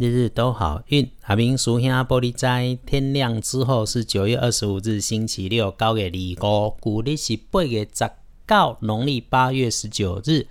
日日都好运。阿明属兄玻璃斋，天亮之后是九月二十五日，星期六，九月二五，古历是八月十九，农历八月十九日。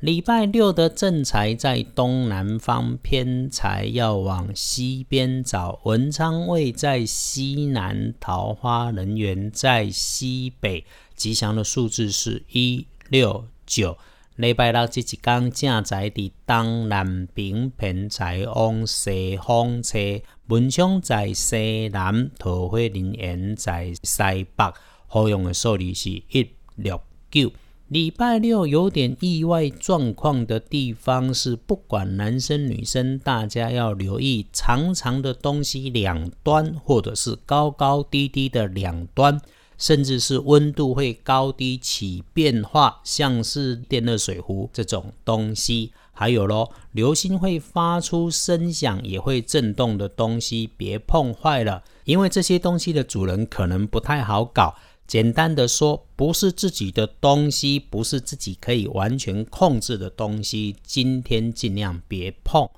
礼拜六的正财在东南方，偏财要往西边找。文昌位在西南，桃花人缘在西北。吉祥的数字是一六九。礼拜六这一天，正在伫东南边，偏财往西方车。文昌在西南，桃花人缘在西北。好用的数字是一六九。礼拜六有点意外状况的地方是，不管男生女生，大家要留意长长的东西两端，或者是高高低低的两端，甚至是温度会高低起变化，像是电热水壶这种东西。还有咯，流星会发出声响，也会震动的东西，别碰坏了，因为这些东西的主人可能不太好搞。简单的说，不是自己的东西，不是自己可以完全控制的东西，今天尽量别碰。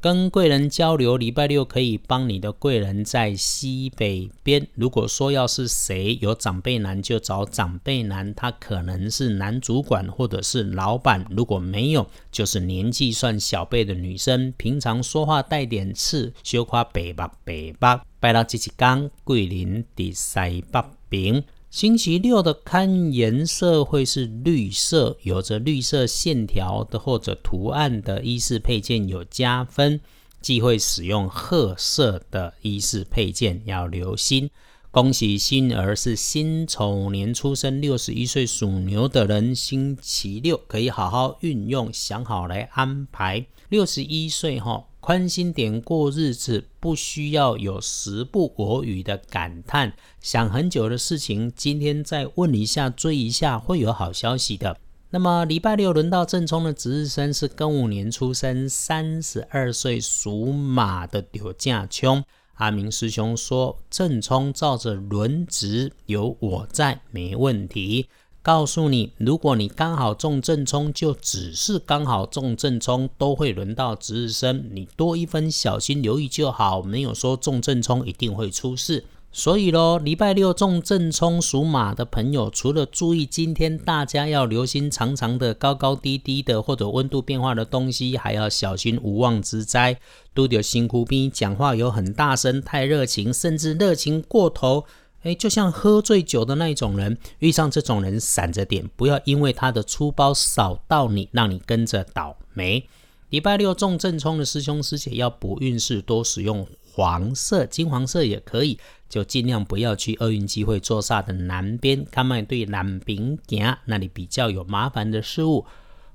跟贵人交流，礼拜六可以帮你的贵人在西北边。如果说要是谁有长辈男，就找长辈男，他可能是男主管或者是老板。如果没有，就是年纪算小辈的女生，平常说话带点刺，羞夸北北北北。拜到这一天，桂林第西北边。星期六的看颜色会是绿色，有着绿色线条的或者图案的衣饰配件有加分，忌讳使用褐色的衣饰配件，要留心。恭喜新儿是辛丑年出生，六十一岁属牛的人，星期六可以好好运用，想好来安排。六十一岁哈。宽心点过日子，不需要有时不我与的感叹。想很久的事情，今天再问一下，追一下，会有好消息的。那么礼拜六轮到正冲的值日生是庚午年出生，三十二岁属马的柳架冲。阿明师兄说，正冲照着轮值有我在，没问题。告诉你，如果你刚好中正冲，就只是刚好中正冲，都会轮到值日生，你多一分小心留意就好，没有说中正冲一定会出事。所以咯，礼拜六中正冲属马的朋友，除了注意今天大家要留心长长的、高高低低的或者温度变化的东西，还要小心无妄之灾。都有辛苦兵讲话有很大声，太热情，甚至热情过头。哎，就像喝醉酒的那一种人，遇上这种人闪着点，不要因为他的粗包扫到你，让你跟着倒霉。礼拜六中正冲的师兄师姐要补运势，多使用黄色、金黄色也可以，就尽量不要去厄运机会坐煞的南边，看卖对南边行，那里比较有麻烦的事物。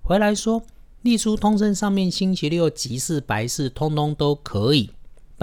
回来说，立书通身上面星期六吉事白事，通通都可以。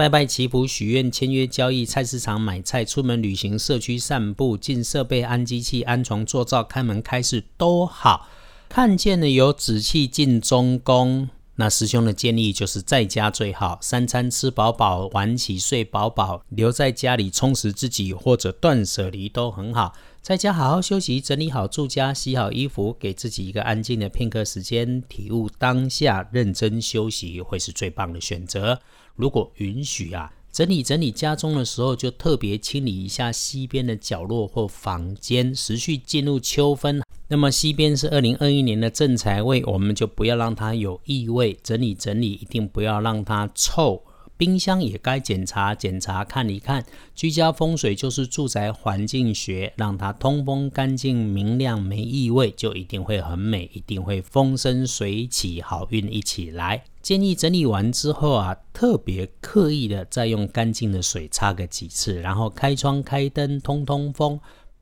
拜拜祈福许愿签约交易菜市场买菜出门旅行社区散步进设备安机器安床做灶开门开市都好。看见了有紫气进中宫，那师兄的建议就是在家最好，三餐吃饱饱，晚起睡饱饱，留在家里充实自己或者断舍离都很好。在家好好休息，整理好住家，洗好衣服，给自己一个安静的片刻时间，体悟当下，认真休息会是最棒的选择。如果允许啊，整理整理家中的时候，就特别清理一下西边的角落或房间。时序进入秋分，那么西边是二零二一年的正财位，我们就不要让它有异味。整理整理，一定不要让它臭。冰箱也该检查检查看一看。居家风水就是住宅环境学，让它通风干净明亮没异味，就一定会很美，一定会风生水起，好运一起来。建议整理完之后啊，特别刻意的再用干净的水擦个几次，然后开窗开灯通通风。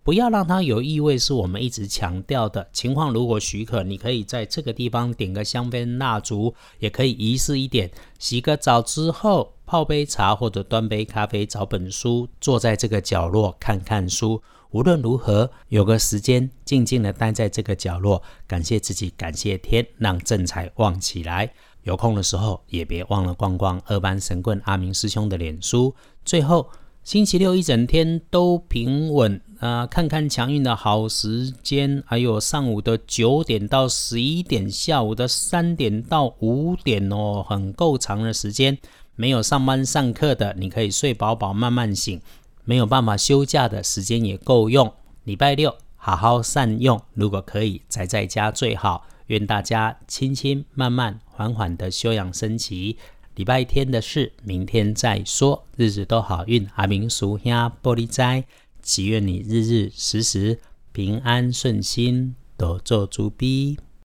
不要让它有异味，是我们一直强调的情况。如果许可，你可以在这个地方点个香氛蜡烛，也可以仪式一点。洗个澡之后，泡杯茶或者端杯咖啡，找本书，坐在这个角落看看书。无论如何，有个时间静静的待在这个角落，感谢自己，感谢天，让正财旺起来。有空的时候，也别忘了逛逛二班神棍阿明师兄的脸书。最后。星期六一整天都平稳啊！看看强运的好时间，还有上午的九点到十一点，下午的三点到五点哦，很够长的时间。没有上班上课的，你可以睡饱饱慢慢醒；没有办法休假的时间也够用。礼拜六好好善用，如果可以宅在家最好。愿大家轻轻慢慢缓缓的休养生息。礼拜天的事，明天再说。日子都好运，阿明叔兄玻璃斋，祈愿你日日时时平安顺心，多做主逼。